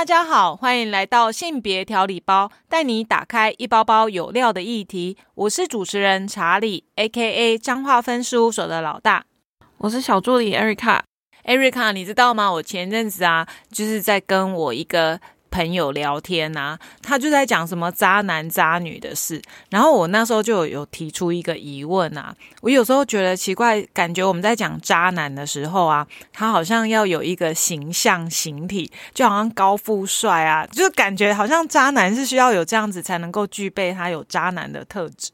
大家好，欢迎来到性别调理包，带你打开一包包有料的议题。我是主持人查理，A.K.A. 彰化分事务所的老大。我是小助理艾瑞卡。艾瑞卡，你知道吗？我前阵子啊，就是在跟我一个。朋友聊天啊，他就在讲什么渣男渣女的事，然后我那时候就有提出一个疑问啊，我有时候觉得奇怪，感觉我们在讲渣男的时候啊，他好像要有一个形象形体，就好像高富帅啊，就是感觉好像渣男是需要有这样子才能够具备他有渣男的特质。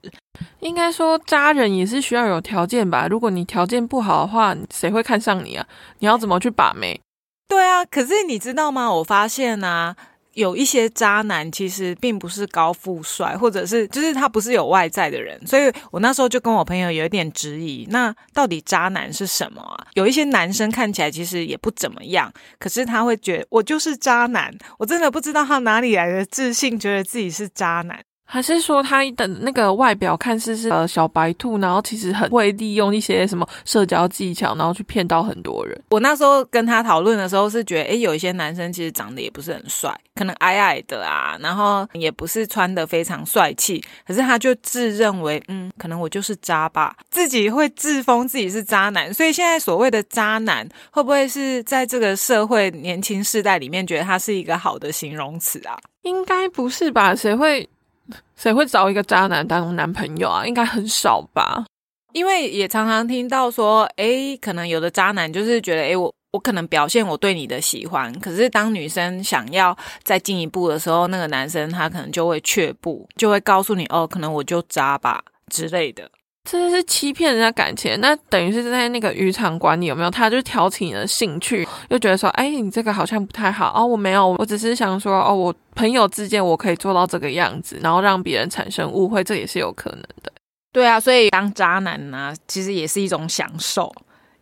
应该说渣人也是需要有条件吧？如果你条件不好的话，谁会看上你啊？你要怎么去把妹？对啊，可是你知道吗？我发现啊，有一些渣男其实并不是高富帅，或者是就是他不是有外在的人，所以我那时候就跟我朋友有一点质疑，那到底渣男是什么啊？有一些男生看起来其实也不怎么样，可是他会觉得我就是渣男，我真的不知道他哪里来的自信，觉得自己是渣男。还是说他的那个外表看似是呃小白兔，然后其实很会利用一些什么社交技巧，然后去骗到很多人。我那时候跟他讨论的时候是觉得，诶，有一些男生其实长得也不是很帅，可能矮矮的啊，然后也不是穿的非常帅气，可是他就自认为，嗯，可能我就是渣吧，自己会自封自己是渣男。所以现在所谓的渣男，会不会是在这个社会年轻世代里面觉得他是一个好的形容词啊？应该不是吧？谁会？谁会找一个渣男当男朋友啊？应该很少吧。因为也常常听到说，哎，可能有的渣男就是觉得，哎，我我可能表现我对你的喜欢，可是当女生想要再进一步的时候，那个男生他可能就会却步，就会告诉你，哦，可能我就渣吧之类的。这是欺骗人家感情，那等于是在那个渔场管理有没有？他就挑起你的兴趣，又觉得说，哎，你这个好像不太好哦。我没有，我只是想说，哦，我朋友之间我可以做到这个样子，然后让别人产生误会，这也是有可能的。对啊，所以当渣男呢，其实也是一种享受。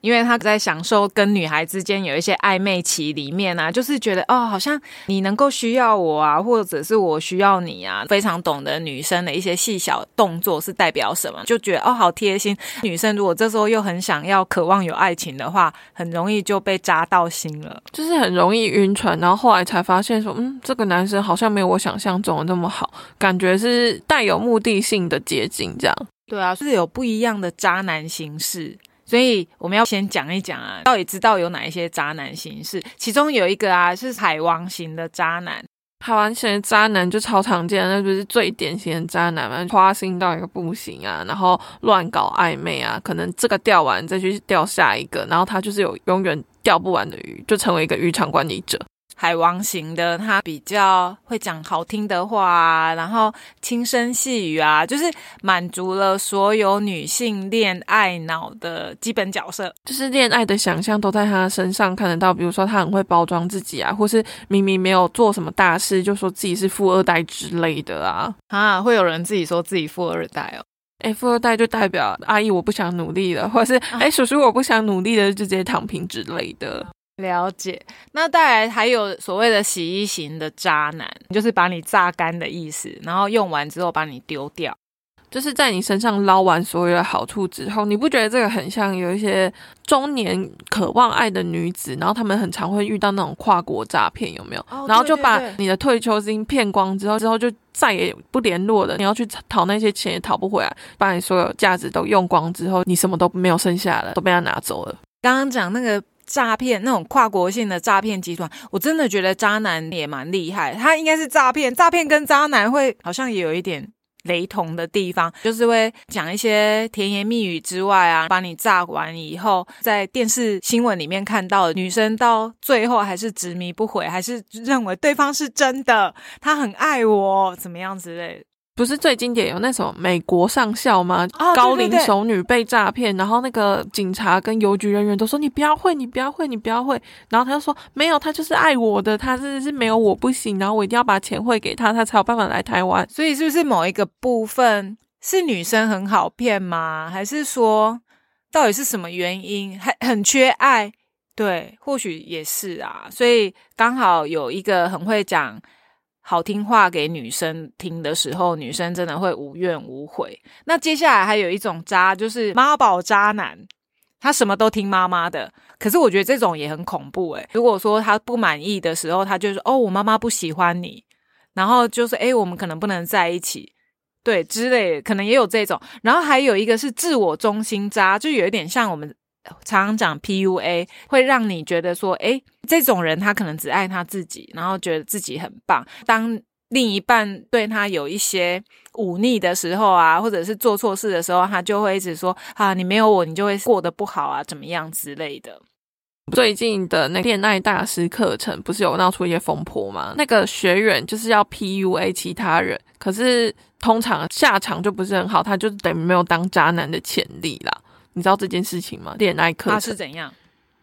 因为他在享受跟女孩之间有一些暧昧期里面啊，就是觉得哦，好像你能够需要我啊，或者是我需要你啊，非常懂得女生的一些细小动作是代表什么，就觉得哦，好贴心。女生如果这时候又很想要、渴望有爱情的话，很容易就被扎到心了，就是很容易晕船。然后后来才发现说，嗯，这个男生好像没有我想象中的那么好，感觉是带有目的性的接近这样。对啊，是有不一样的渣男形式。所以我们要先讲一讲啊，到底知道有哪一些渣男形式？其中有一个啊是海王型的渣男，海王型的渣男就超常见，那就是最典型的渣男嘛，花心到一个不行啊，然后乱搞暧昧啊，可能这个钓完再去钓下一个，然后他就是有永远钓不完的鱼，就成为一个渔场管理者。海王型的，他比较会讲好听的话，啊然后轻声细语啊，就是满足了所有女性恋爱脑的基本角色，就是恋爱的想象都在他身上看得到。比如说，他很会包装自己啊，或是明明没有做什么大事，就说自己是富二代之类的啊啊，会有人自己说自己富二代哦。哎，富二代就代表阿姨我不想努力了，或者是哎叔叔我不想努力了，就直接躺平之类的。了解，那带来还有所谓的洗衣型的渣男，就是把你榨干的意思，然后用完之后把你丢掉，就是在你身上捞完所有的好处之后，你不觉得这个很像有一些中年渴望爱的女子，然后他们很常会遇到那种跨国诈骗，有没有？然后就把你的退休金骗光之后，之后就再也不联络了，你要去讨那些钱也讨不回来，把你所有价值都用光之后，你什么都没有剩下了，都被他拿走了。刚刚讲那个。诈骗那种跨国性的诈骗集团，我真的觉得渣男也蛮厉害。他应该是诈骗，诈骗跟渣男会好像也有一点雷同的地方，就是会讲一些甜言蜜语之外啊，把你诈完以后，在电视新闻里面看到女生到最后还是执迷不悔，还是认为对方是真的，他很爱我，怎么样之类。不是最经典有那首美国上校吗？高龄熟女被诈骗，然后那个警察跟邮局人员都说你不要会，你不要会，你不要会。然后他就说没有，他就是爱我的，他真的是没有我不行。然后我一定要把钱汇给他，他才有办法来台湾。所以是不是某一个部分是女生很好骗吗？还是说到底是什么原因？还很缺爱？对，或许也是啊。所以刚好有一个很会讲。好听话给女生听的时候，女生真的会无怨无悔。那接下来还有一种渣，就是妈宝渣男。他什么都听妈妈的。可是我觉得这种也很恐怖诶。如果说他不满意的时候，他就说：“哦，我妈妈不喜欢你。”然后就是：“诶，我们可能不能在一起。”对，之类可能也有这种。然后还有一个是自我中心渣，就有一点像我们常常讲 PUA，会让你觉得说：“诶，这种人他可能只爱他自己，然后觉得自己很棒。”当另一半对他有一些忤逆的时候啊，或者是做错事的时候，他就会一直说啊，你没有我，你就会过得不好啊，怎么样之类的。最近的那恋爱大师课程不是有闹出一些风波吗？那个学员就是要 PUA 其他人，可是通常下场就不是很好，他就等于没有当渣男的潜力啦。你知道这件事情吗？恋爱课程是怎样？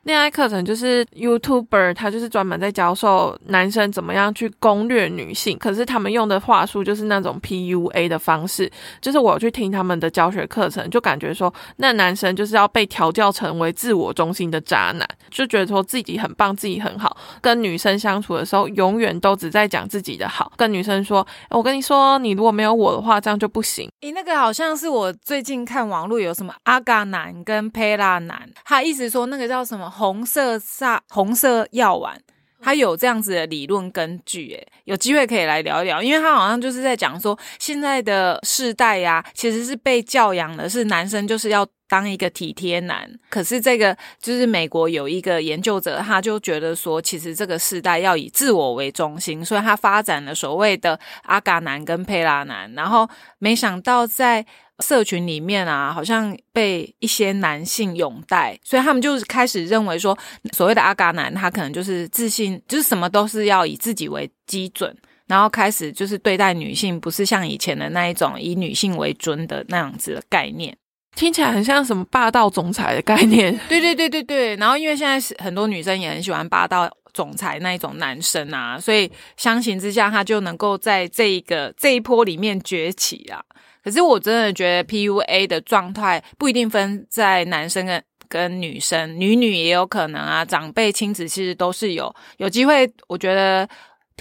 恋爱课程就是 YouTuber，他就是专门在教授男生怎么样去攻略女性，可是他们用的话术就是那种 PUA 的方式。就是我去听他们的教学课程，就感觉说那男生就是要被调教成为自我中心的渣男，就觉得说自己很棒，自己很好，跟女生相处的时候永远都只在讲自己的好，跟女生说：“我跟你说，你如果没有我的话，这样就不行。”诶，那个好像是我最近看网络有什么阿嘎男跟佩拉男，他意思说那个叫什么？红色煞红色药丸，他有这样子的理论根据，诶，有机会可以来聊一聊，因为他好像就是在讲说，现在的世代呀，其实是被教养的是男生就是要当一个体贴男，可是这个就是美国有一个研究者，他就觉得说，其实这个世代要以自我为中心，所以他发展了所谓的阿嘎男跟佩拉男，然后没想到在。社群里面啊，好像被一些男性拥戴，所以他们就开始认为说，所谓的阿嘎男，他可能就是自信，就是什么都是要以自己为基准，然后开始就是对待女性，不是像以前的那一种以女性为尊的那样子的概念，听起来很像什么霸道总裁的概念。对对对对对，然后因为现在是很多女生也很喜欢霸道总裁那一种男生啊，所以相形之下，他就能够在这一个这一波里面崛起啊。可是我真的觉得 PUA 的状态不一定分在男生跟跟女生，女女也有可能啊。长辈亲子其实都是有有机会，我觉得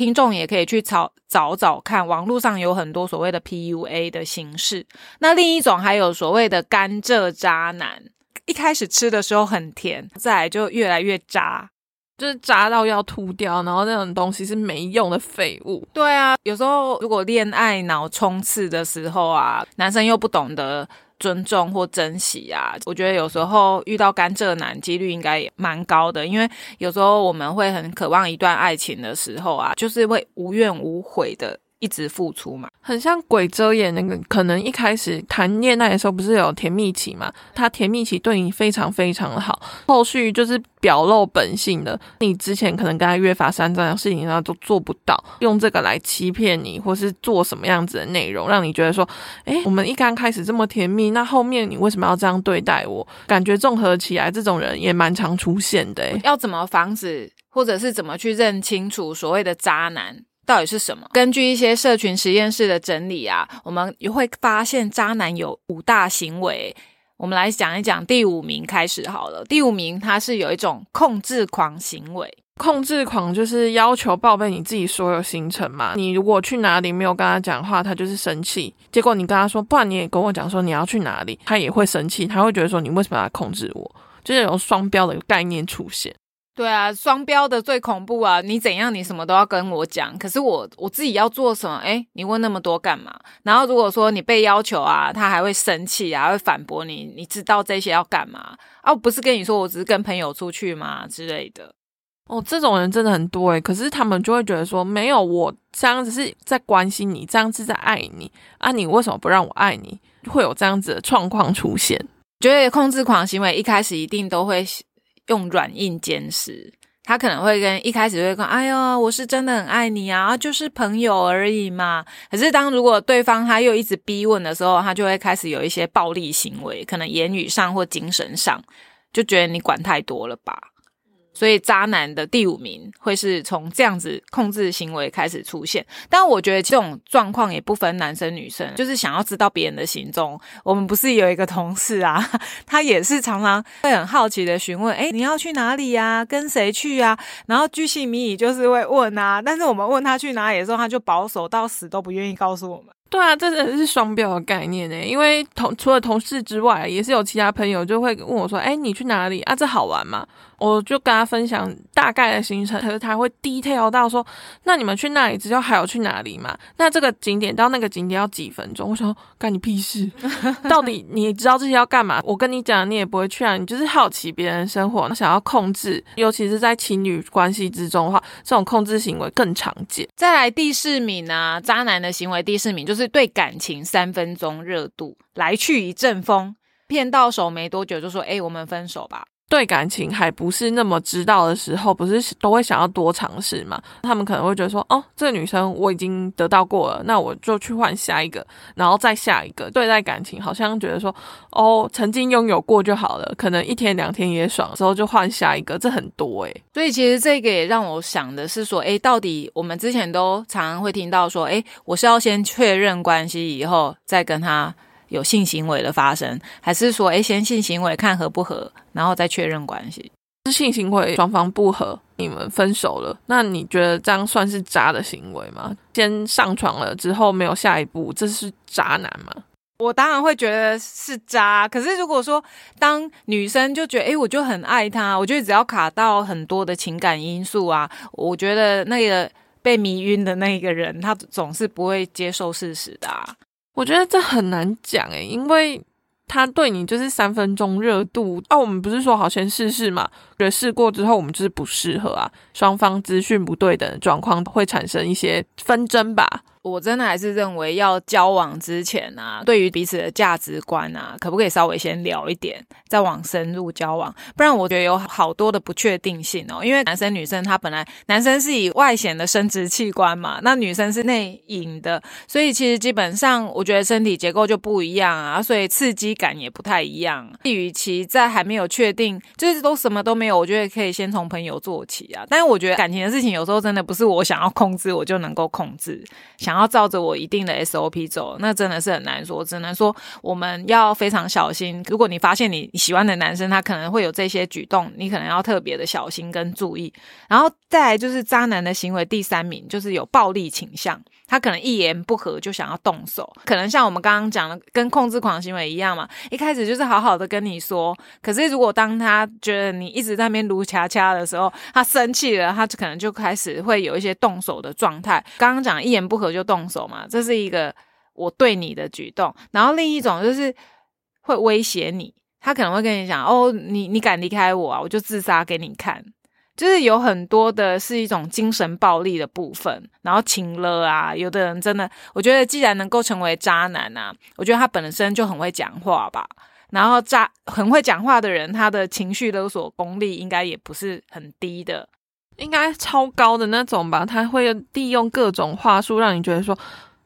听众也可以去找找找看，网络上有很多所谓的 PUA 的形式。那另一种还有所谓的甘蔗渣男，一开始吃的时候很甜，再来就越来越渣。就是渣到要吐掉，然后那种东西是没用的废物。对啊，有时候如果恋爱脑冲刺的时候啊，男生又不懂得尊重或珍惜啊，我觉得有时候遇到甘蔗男几率应该也蛮高的。因为有时候我们会很渴望一段爱情的时候啊，就是会无怨无悔的。一直付出嘛，很像鬼遮眼那个。可能一开始谈恋爱的时候不是有甜蜜期嘛？他甜蜜期对你非常非常的好，后续就是表露本性的。你之前可能跟他约法三章的事情，他都做不到，用这个来欺骗你，或是做什么样子的内容，让你觉得说，哎，我们一刚开始这么甜蜜，那后面你为什么要这样对待我？感觉综合起来，这种人也蛮常出现的。要怎么防止，或者是怎么去认清楚所谓的渣男？到底是什么？根据一些社群实验室的整理啊，我们也会发现渣男有五大行为。我们来讲一讲第五名开始好了。第五名，他是有一种控制狂行为。控制狂就是要求报备你自己所有行程嘛。你如果去哪里没有跟他讲话，他就是生气。结果你跟他说，不然你也跟我讲说你要去哪里，他也会生气。他会觉得说你为什么要控制我？就是有双标的概念出现。对啊，双标的最恐怖啊！你怎样，你什么都要跟我讲，可是我我自己要做什么？哎，你问那么多干嘛？然后如果说你被要求啊，他还会生气啊，会反驳你。你知道这些要干嘛？啊，我不是跟你说我只是跟朋友出去吗之类的？哦，这种人真的很多诶，可是他们就会觉得说，没有我这样子是在关心你，这样子在爱你啊，你为什么不让我爱你？会有这样子的状况出现。觉得控制狂行为一开始一定都会。用软硬兼施，他可能会跟一开始会说：“哎呦，我是真的很爱你啊，就是朋友而已嘛。”可是当如果对方他又一直逼问的时候，他就会开始有一些暴力行为，可能言语上或精神上，就觉得你管太多了吧。所以渣男的第五名会是从这样子控制行为开始出现，但我觉得这种状况也不分男生女生，就是想要知道别人的行踪。我们不是有一个同事啊，他也是常常会很好奇的询问，哎，你要去哪里呀？跟谁去啊？然后居心迷疑就是会问啊，但是我们问他去哪里的时候，他就保守到死都不愿意告诉我们。对啊，这真的是双标的概念呢。因为同除了同事之外，也是有其他朋友就会问我说：“哎，你去哪里啊？这好玩吗？”我就跟他分享大概的行程，可是他会 detail 到说：“那你们去那里之后还有去哪里嘛？那这个景点到那个景点要几分钟？”我说：“干你屁事！到底你知道这些要干嘛？我跟你讲，你也不会去啊。你就是好奇别人生活，想要控制，尤其是在情侣关系之中的话，这种控制行为更常见。再来第四名啊，渣男的行为第四名就是对感情三分钟热度，来去一阵风，骗到手没多久就说：“哎，我们分手吧。”对感情还不是那么知道的时候，不是都会想要多尝试嘛？他们可能会觉得说，哦，这个女生我已经得到过了，那我就去换下一个，然后再下一个。对待感情，好像觉得说，哦，曾经拥有过就好了，可能一天两天也爽，之后就换下一个，这很多诶。所以其实这个也让我想的是说，诶，到底我们之前都常常会听到说，诶，我是要先确认关系以后再跟他。有性行为的发生，还是说，哎，先性行为看合不合，然后再确认关系？是性行为双方不合，你们分手了，那你觉得这样算是渣的行为吗？先上床了之后没有下一步，这是渣男吗？我当然会觉得是渣。可是如果说当女生就觉得，哎，我就很爱他，我觉得只要卡到很多的情感因素啊，我觉得那个被迷晕的那个人，他总是不会接受事实的。我觉得这很难讲诶，因为他对你就是三分钟热度啊。我们不是说好先试试嘛？觉得试过之后，我们就是不适合啊。双方资讯不对等的状况会产生一些纷争吧。我真的还是认为要交往之前啊，对于彼此的价值观啊，可不可以稍微先聊一点，再往深入交往？不然我觉得有好多的不确定性哦。因为男生女生他本来男生是以外显的生殖器官嘛，那女生是内隐的，所以其实基本上我觉得身体结构就不一样啊，所以刺激感也不太一样。与其在还没有确定，就是都什么都没有，我觉得可以先从朋友做起啊。但是我觉得感情的事情有时候真的不是我想要控制我就能够控制。想要照着我一定的 SOP 走，那真的是很难说。只能说我们要非常小心。如果你发现你喜欢的男生他可能会有这些举动，你可能要特别的小心跟注意。然后再来就是渣男的行为，第三名就是有暴力倾向。他可能一言不合就想要动手，可能像我们刚刚讲的，跟控制狂行为一样嘛。一开始就是好好的跟你说，可是如果当他觉得你一直在那边撸掐掐的时候，他生气了，他就可能就开始会有一些动手的状态。刚刚讲一言不合就动手嘛，这是一个我对你的举动。然后另一种就是会威胁你，他可能会跟你讲：“哦，你你敢离开我啊，我就自杀给你看。”就是有很多的是一种精神暴力的部分，然后情了啊，有的人真的，我觉得既然能够成为渣男啊，我觉得他本身就很会讲话吧，然后渣很会讲话的人，他的情绪勒索功力应该也不是很低的，应该超高的那种吧，他会利用各种话术让你觉得说。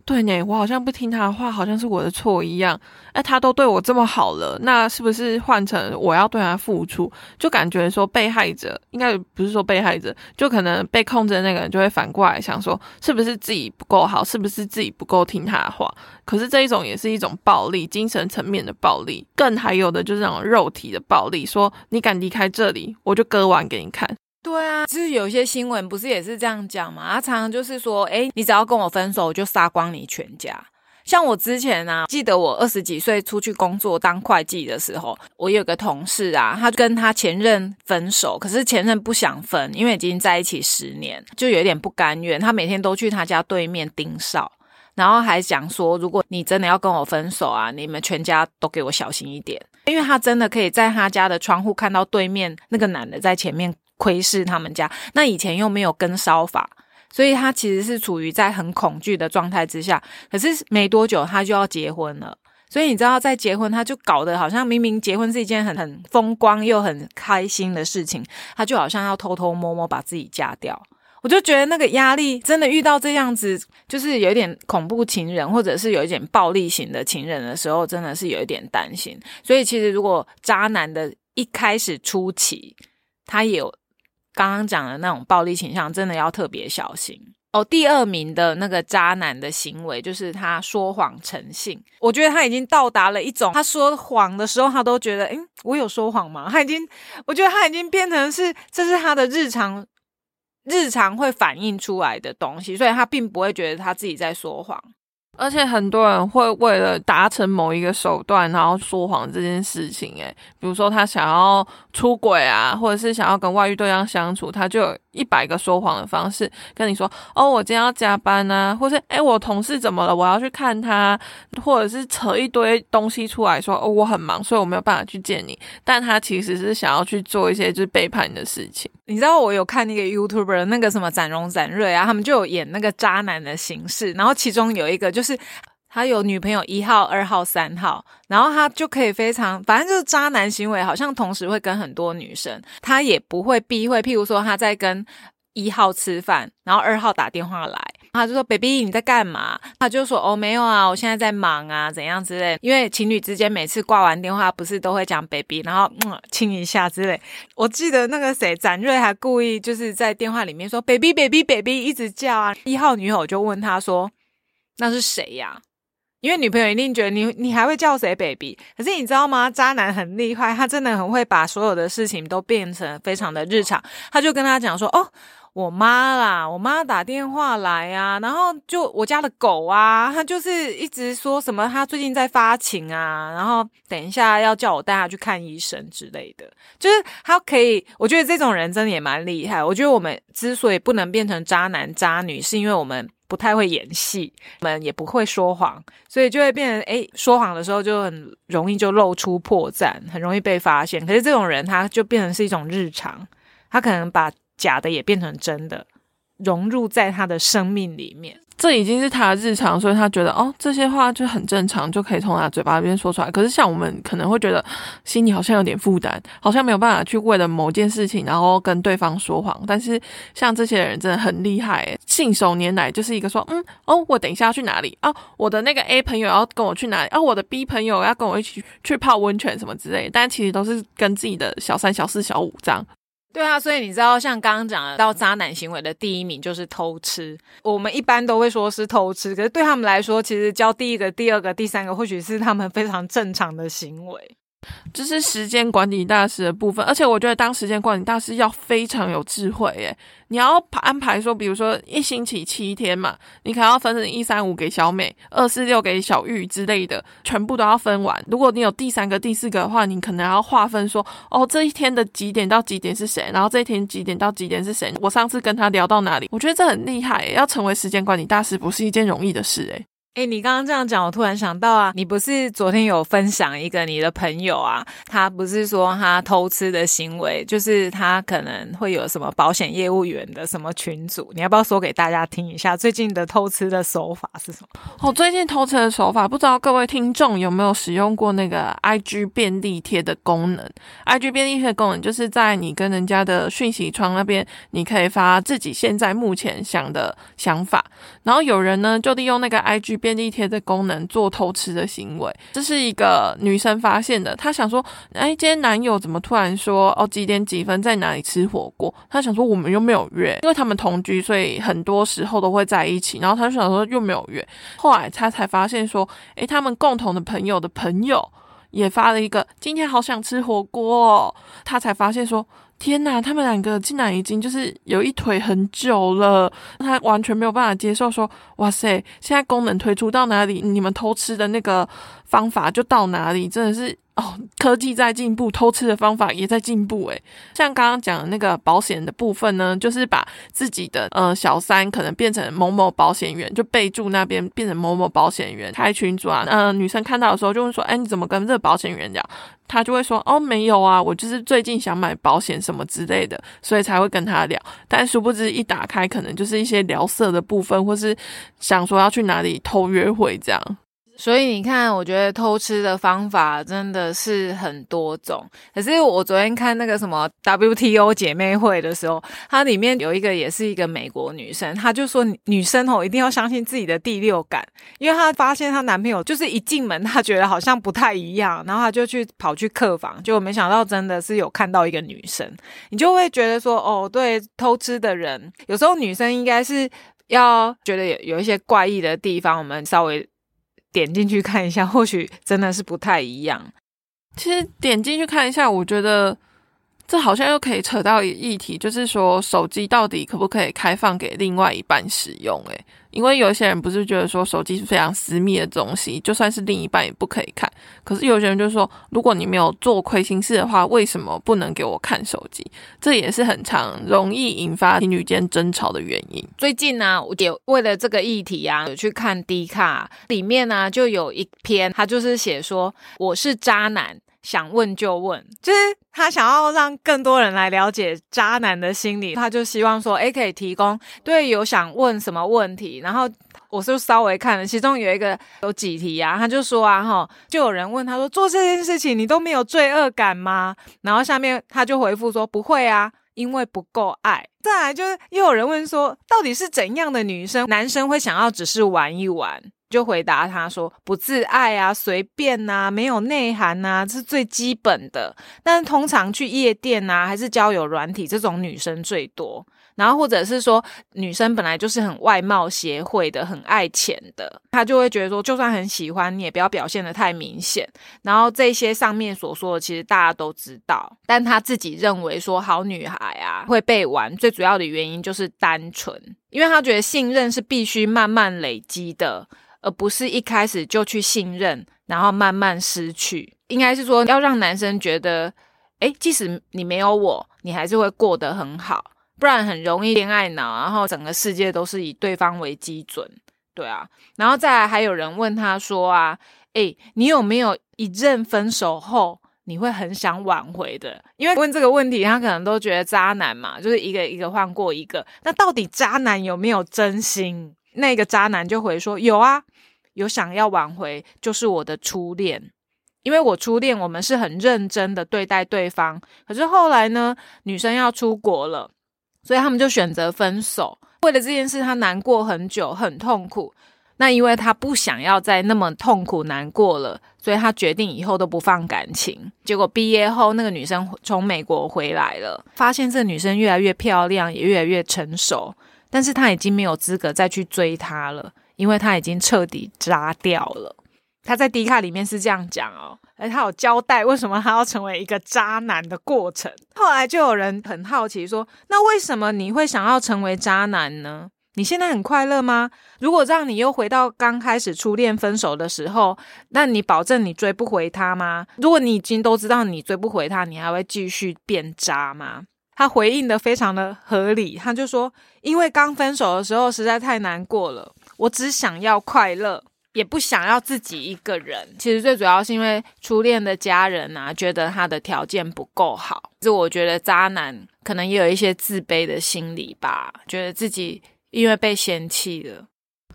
对呢，我好像不听他的话，好像是我的错一样。哎，他都对我这么好了，那是不是换成我要对他付出？就感觉说被害者应该不是说被害者，就可能被控制的那个人就会反过来想说，是不是自己不够好，是不是自己不够听他的话？可是这一种也是一种暴力，精神层面的暴力，更还有的就是那种肉体的暴力，说你敢离开这里，我就割腕给你看。对啊，就是有些新闻不是也是这样讲嘛？他常常就是说，哎，你只要跟我分手，我就杀光你全家。像我之前啊，记得我二十几岁出去工作当会计的时候，我有个同事啊，他跟他前任分手，可是前任不想分，因为已经在一起十年，就有点不甘愿。他每天都去他家对面盯梢，然后还讲说，如果你真的要跟我分手啊，你们全家都给我小心一点，因为他真的可以在他家的窗户看到对面那个男的在前面。窥视他们家，那以前又没有跟烧法，所以他其实是处于在很恐惧的状态之下。可是没多久他就要结婚了，所以你知道，在结婚他就搞得好像明明结婚是一件很很风光又很开心的事情，他就好像要偷偷摸摸把自己嫁掉。我就觉得那个压力真的遇到这样子，就是有一点恐怖情人，或者是有一点暴力型的情人的时候，真的是有一点担心。所以其实如果渣男的一开始初期，他也有。刚刚讲的那种暴力倾向，真的要特别小心哦。第二名的那个渣男的行为，就是他说谎成性。我觉得他已经到达了一种，他说谎的时候，他都觉得，嗯，我有说谎吗？他已经，我觉得他已经变成是，这是他的日常，日常会反映出来的东西，所以他并不会觉得他自己在说谎。而且很多人会为了达成某一个手段，然后说谎这件事情。诶，比如说他想要出轨啊，或者是想要跟外遇对象相处，他就有一百个说谎的方式跟你说：“哦，我今天要加班啊，或是诶，我同事怎么了？我要去看他，或者是扯一堆东西出来说：哦，我很忙，所以我没有办法去见你。但他其实是想要去做一些就是背叛你的事情。你知道我有看那个 YouTuber 那个什么展荣展瑞啊，他们就有演那个渣男的形式，然后其中有一个就是。他有女朋友一号、二号、三号，然后他就可以非常，反正就是渣男行为，好像同时会跟很多女生，他也不会避讳。譬如说他在跟一号吃饭，然后二号打电话来，他就说：“baby，你在干嘛？”他就说：“哦，没有啊，我现在在忙啊，怎样之类。”因为情侣之间每次挂完电话，不是都会讲 “baby”，然后嗯亲一下之类。我记得那个谁展瑞还故意就是在电话里面说 “baby，baby，baby”，一直叫啊。一号女友就问他说。那是谁呀？因为女朋友一定觉得你，你还会叫谁 baby？可是你知道吗？渣男很厉害，他真的很会把所有的事情都变成非常的日常。他就跟他讲说：“哦，我妈啦，我妈打电话来啊，然后就我家的狗啊，他就是一直说什么他最近在发情啊，然后等一下要叫我带他去看医生之类的。就是他可以，我觉得这种人真的也蛮厉害。我觉得我们之所以不能变成渣男渣女，是因为我们。不太会演戏，我们也不会说谎，所以就会变成哎，说谎的时候就很容易就露出破绽，很容易被发现。可是这种人他就变成是一种日常，他可能把假的也变成真的，融入在他的生命里面。这已经是他的日常，所以他觉得哦，这些话就很正常，就可以从他嘴巴里面说出来。可是像我们可能会觉得心里好像有点负担，好像没有办法去为了某件事情，然后跟对方说谎。但是像这些人真的很厉害，信手拈来，就是一个说，嗯，哦，我等一下要去哪里？哦，我的那个 A 朋友要跟我去哪里？哦，我的 B 朋友要跟我一起去泡温泉什么之类。但其实都是跟自己的小三、小四、小五这样。对啊，所以你知道，像刚刚讲的，到渣男行为的第一名就是偷吃。我们一般都会说是偷吃，可是对他们来说，其实交第一个、第二个、第三个，或许是他们非常正常的行为。这是时间管理大师的部分，而且我觉得当时间管理大师要非常有智慧耶。你要安排说，比如说一星期七天嘛，你可能要分成一三五给小美，二四六给小玉之类的，全部都要分完。如果你有第三个、第四个的话，你可能要划分说，哦，这一天的几点到几点是谁，然后这一天几点到几点是谁。我上次跟他聊到哪里，我觉得这很厉害。要成为时间管理大师不是一件容易的事诶。哎，你刚刚这样讲，我突然想到啊，你不是昨天有分享一个你的朋友啊？他不是说他偷吃的行为，就是他可能会有什么保险业务员的什么群组？你要不要说给大家听一下最近的偷吃的手法是什么？哦，最近偷吃的手法，不知道各位听众有没有使用过那个 IG 便利贴的功能？IG 便利贴的功能就是在你跟人家的讯息窗那边，你可以发自己现在目前想的想法，然后有人呢就利用那个 IG。便利贴的功能做偷吃的行为，这是一个女生发现的。她想说：“哎，今天男友怎么突然说哦几点几分在哪里吃火锅？”她想说：“我们又没有约，因为他们同居，所以很多时候都会在一起。”然后她就想说：“又没有约。”后来她才发现说：“哎，他们共同的朋友的朋友也发了一个今天好想吃火锅。”她才发现说。天呐，他们两个竟然已经就是有一腿很久了，他完全没有办法接受。说，哇塞，现在功能推出到哪里，你们偷吃的那个方法就到哪里，真的是。哦，科技在进步，偷吃的方法也在进步。诶，像刚刚讲的那个保险的部分呢，就是把自己的呃小三可能变成某某保险员，就备注那边变成某某保险员，开群主啊。呃，女生看到的时候就会说：“哎，你怎么跟这个保险员讲？”他就会说：“哦，没有啊，我就是最近想买保险什么之类的，所以才会跟他聊。”但殊不知一打开，可能就是一些聊色的部分，或是想说要去哪里偷约会这样。所以你看，我觉得偷吃的方法真的是很多种。可是我昨天看那个什么 WTO 姐妹会的时候，它里面有一个也是一个美国女生，她就说女生哦一定要相信自己的第六感，因为她发现她男朋友就是一进门，她觉得好像不太一样，然后她就去跑去客房，就没想到真的是有看到一个女生，你就会觉得说哦，对，偷吃的人有时候女生应该是要觉得有有一些怪异的地方，我们稍微。点进去看一下，或许真的是不太一样。其实点进去看一下，我觉得这好像又可以扯到议题，就是说手机到底可不可以开放给另外一半使用？诶，因为有些人不是觉得说手机是非常私密的东西，就算是另一半也不可以看。可是有些人就说，如果你没有做亏心事的话，为什么不能给我看手机？这也是很常容易引发情侣间争吵的原因。最近呢，我也为了这个议题啊，有去看 D 卡里面呢，就有一篇，他就是写说我是渣男。想问就问，就是他想要让更多人来了解渣男的心理，他就希望说，哎，可以提供对有想问什么问题，然后我就稍微看了，其中有一个有几题啊，他就说啊，哈，就有人问他说，做这件事情你都没有罪恶感吗？然后下面他就回复说，不会啊，因为不够爱。再来就是又有人问说，到底是怎样的女生，男生会想要只是玩一玩？就回答他说不自爱啊，随便呐，没有内涵呐，这是最基本的。但是通常去夜店呐，还是交友软体这种女生最多。然后或者是说女生本来就是很外貌协会的，很爱钱的，她就会觉得说，就算很喜欢你也不要表现的太明显。然后这些上面所说的，其实大家都知道，但她自己认为说好女孩啊会被玩，最主要的原因就是单纯，因为她觉得信任是必须慢慢累积的。而不是一开始就去信任，然后慢慢失去。应该是说要让男生觉得，哎，即使你没有我，你还是会过得很好。不然很容易恋爱脑，然后整个世界都是以对方为基准。对啊，然后再来还有人问他说啊，哎，你有没有一任分手后你会很想挽回的？因为问这个问题，他可能都觉得渣男嘛，就是一个一个换过一个。那到底渣男有没有真心？那个渣男就回说有啊。有想要挽回，就是我的初恋，因为我初恋我们是很认真的对待对方，可是后来呢，女生要出国了，所以他们就选择分手。为了这件事，他难过很久，很痛苦。那因为他不想要再那么痛苦难过了，所以他决定以后都不放感情。结果毕业后，那个女生从美国回来了，发现这女生越来越漂亮，也越来越成熟，但是他已经没有资格再去追她了。因为他已经彻底渣掉了，他在迪卡里面是这样讲哦，而他有交代为什么他要成为一个渣男的过程。后来就有人很好奇说：“那为什么你会想要成为渣男呢？你现在很快乐吗？如果让你又回到刚开始初恋分手的时候，那你保证你追不回他吗？如果你已经都知道你追不回他，你还会继续变渣吗？”他回应的非常的合理，他就说：“因为刚分手的时候实在太难过了。”我只想要快乐，也不想要自己一个人。其实最主要是因为初恋的家人啊，觉得他的条件不够好。就我觉得渣男可能也有一些自卑的心理吧，觉得自己因为被嫌弃了。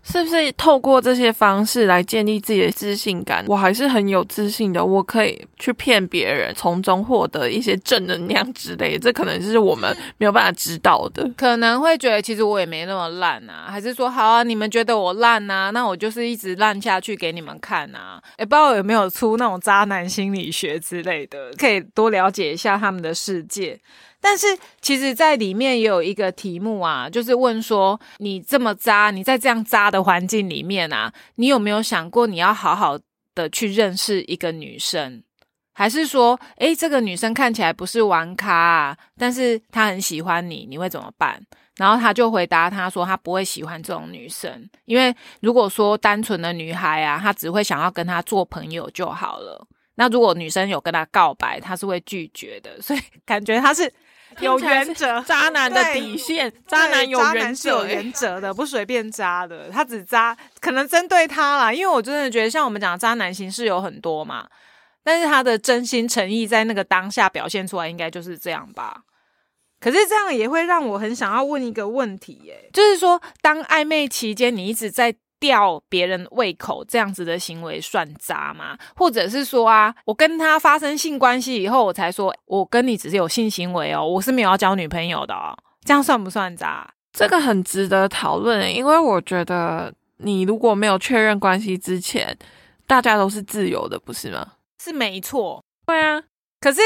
是不是透过这些方式来建立自己的自信感？我还是很有自信的，我可以去骗别人，从中获得一些正能量之类。这可能就是我们没有办法知道的。可能会觉得其实我也没那么烂啊，还是说好啊？你们觉得我烂啊？那我就是一直烂下去给你们看啊！也不知道有没有出那种渣男心理学之类的，可以多了解一下他们的世界。但是，其实，在里面也有一个题目啊，就是问说，你这么渣，你在这样渣的环境里面啊，你有没有想过，你要好好的去认识一个女生，还是说，诶，这个女生看起来不是玩咖啊，但是她很喜欢你，你会怎么办？然后他就回答他说，他不会喜欢这种女生，因为如果说单纯的女孩啊，她只会想要跟他做朋友就好了。那如果女生有跟他告白，他是会拒绝的，所以感觉他是。有原则，渣男的底线，渣男有原则，有原则的，不随便渣的。他只渣，可能针对他啦，因为我真的觉得，像我们讲渣男形式有很多嘛，但是他的真心诚意在那个当下表现出来，应该就是这样吧。可是这样也会让我很想要问一个问题，耶，就是说，当暧昧期间，你一直在。吊别人胃口这样子的行为算渣吗？或者是说啊，我跟他发生性关系以后，我才说我跟你只是有性行为哦，我是没有要交女朋友的哦，这样算不算渣？这个很值得讨论，因为我觉得你如果没有确认关系之前，大家都是自由的，不是吗？是没错，对啊。可是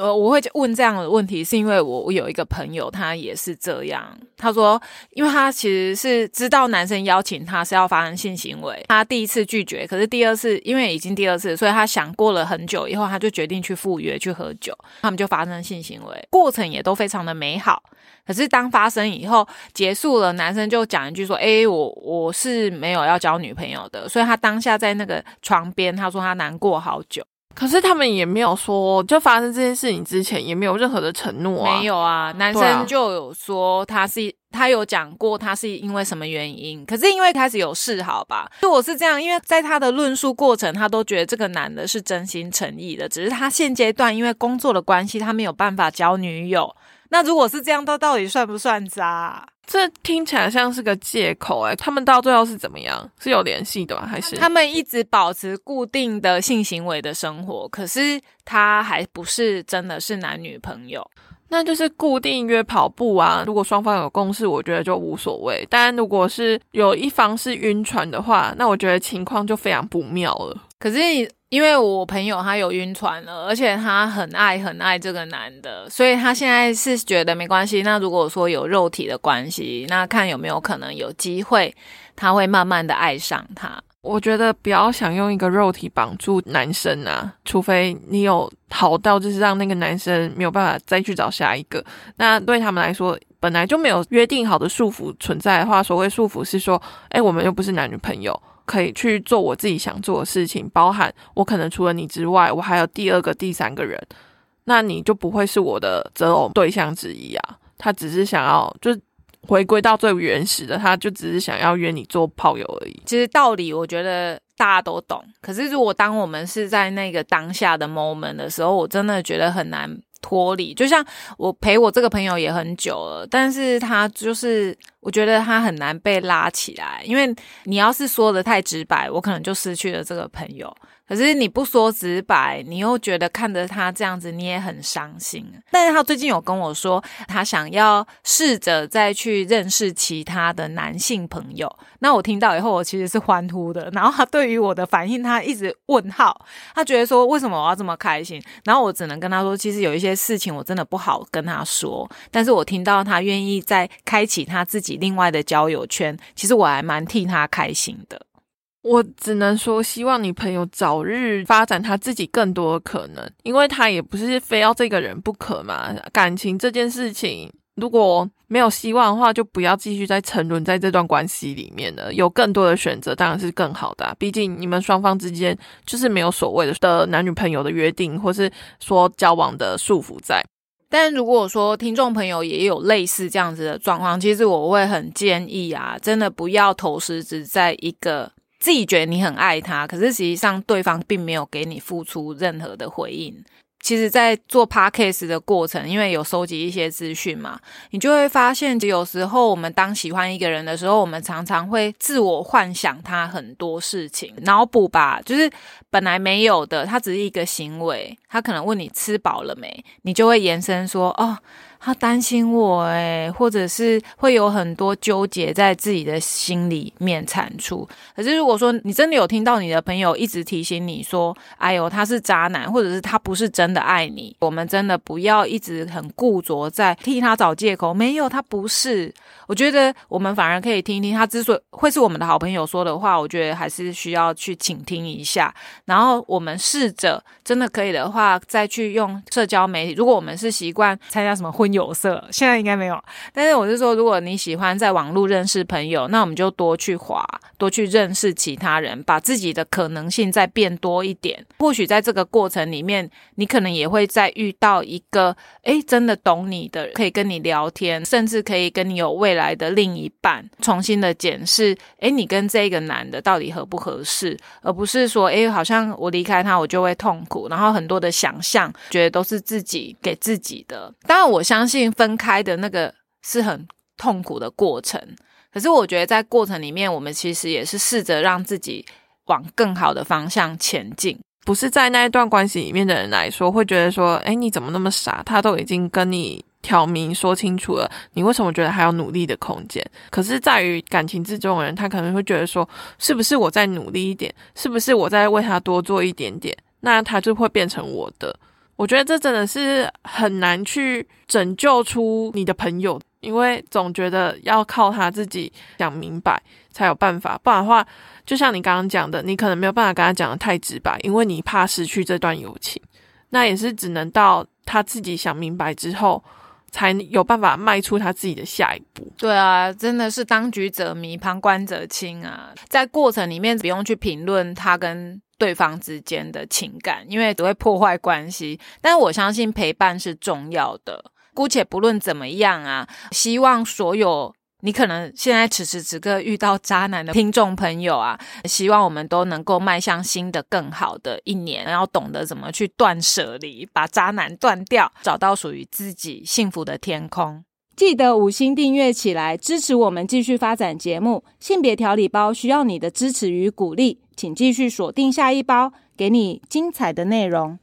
我我会问这样的问题，是因为我我有一个朋友，他也是这样。他说，因为他其实是知道男生邀请他是要发生性行为，他第一次拒绝，可是第二次因为已经第二次，所以他想过了很久以后，他就决定去赴约去喝酒，他们就发生性行为，过程也都非常的美好。可是当发生以后结束了，男生就讲一句说：“哎，我我是没有要交女朋友的。”所以他当下在那个床边，他说他难过好久。可是他们也没有说，就发生这件事情之前也没有任何的承诺啊。没有啊，男生就有说他是他有讲过他是因为什么原因。可是因为开始有示好吧，就我是这样，因为在他的论述过程，他都觉得这个男的是真心诚意的，只是他现阶段因为工作的关系，他没有办法交女友。那如果是这样，他到底算不算渣？这听起来像是个借口哎，他们到最后是怎么样？是有联系的吗？还是他们一直保持固定的性行为的生活？可是他还不是真的是男女朋友，那就是固定约跑步啊。如果双方有共识，我觉得就无所谓。但如果是有一方是晕船的话，那我觉得情况就非常不妙了。可是。因为我朋友他有晕船了，而且他很爱很爱这个男的，所以他现在是觉得没关系。那如果说有肉体的关系，那看有没有可能有机会，他会慢慢的爱上他。我觉得不要想用一个肉体绑住男生啊，除非你有好到就是让那个男生没有办法再去找下一个。那对他们来说，本来就没有约定好的束缚存在的话，所谓束缚是说，哎，我们又不是男女朋友。可以去做我自己想做的事情，包含我可能除了你之外，我还有第二个、第三个人，那你就不会是我的择偶对象之一啊。他只是想要，就回归到最原始的，他就只是想要约你做炮友而已。其实道理我觉得大家都懂，可是如果当我们是在那个当下的 moment 的时候，我真的觉得很难脱离。就像我陪我这个朋友也很久了，但是他就是。我觉得他很难被拉起来，因为你要是说的太直白，我可能就失去了这个朋友。可是你不说直白，你又觉得看着他这样子，你也很伤心。但是他最近有跟我说，他想要试着再去认识其他的男性朋友。那我听到以后，我其实是欢呼的。然后他对于我的反应，他一直问号，他觉得说为什么我要这么开心？然后我只能跟他说，其实有一些事情我真的不好跟他说。但是我听到他愿意再开启他自己。另外的交友圈，其实我还蛮替他开心的。我只能说，希望你朋友早日发展他自己更多的可能，因为他也不是非要这个人不可嘛。感情这件事情，如果没有希望的话，就不要继续再沉沦在这段关系里面了。有更多的选择，当然是更好的。毕竟你们双方之间就是没有所谓的的男女朋友的约定，或是说交往的束缚在。但如果说听众朋友也有类似这样子的状况，其实我会很建议啊，真的不要投石只在一个自己觉得你很爱他，可是实际上对方并没有给你付出任何的回应。其实，在做 podcast 的过程，因为有收集一些资讯嘛，你就会发现，有时候我们当喜欢一个人的时候，我们常常会自我幻想他很多事情，脑补吧，就是本来没有的，他只是一个行为，他可能问你吃饱了没，你就会延伸说，哦。他担心我诶，或者是会有很多纠结在自己的心里面产出。可是如果说你真的有听到你的朋友一直提醒你说：“哎呦，他是渣男，或者是他不是真的爱你。”我们真的不要一直很固着在替他找借口。没有，他不是。我觉得我们反而可以听一听他之所以会是我们的好朋友说的话。我觉得还是需要去倾听一下。然后我们试着真的可以的话，再去用社交媒体。如果我们是习惯参加什么婚友社，现在应该没有。但是我是说，如果你喜欢在网络认识朋友，那我们就多去滑，多去认识其他人，把自己的可能性再变多一点。或许在这个过程里面，你可能也会再遇到一个，诶，真的懂你的，可以跟你聊天，甚至可以跟你有未来的另一半，重新的检视，诶，你跟这个男的到底合不合适，而不是说，诶，好像我离开他，我就会痛苦，然后很多的想象，觉得都是自己给自己的。当然，我相信。分开的那个是很痛苦的过程，可是我觉得在过程里面，我们其实也是试着让自己往更好的方向前进。不是在那一段关系里面的人来说，会觉得说：“哎，你怎么那么傻？他都已经跟你挑明说清楚了，你为什么觉得还有努力的空间？”可是，在于感情之中的人，他可能会觉得说：“是不是我再努力一点？是不是我再为他多做一点点？那他就会变成我的。”我觉得这真的是很难去拯救出你的朋友，因为总觉得要靠他自己想明白才有办法，不然的话，就像你刚刚讲的，你可能没有办法跟他讲的太直白，因为你怕失去这段友情，那也是只能到他自己想明白之后。才有办法迈出他自己的下一步。对啊，真的是当局者迷，旁观者清啊！在过程里面不用去评论他跟对方之间的情感，因为只会破坏关系。但我相信陪伴是重要的。姑且不论怎么样啊，希望所有。你可能现在此时此刻遇到渣男的听众朋友啊，希望我们都能够迈向新的、更好的一年，要懂得怎么去断舍离，把渣男断掉，找到属于自己幸福的天空。记得五星订阅起来，支持我们继续发展节目。性别调理包需要你的支持与鼓励，请继续锁定下一包，给你精彩的内容。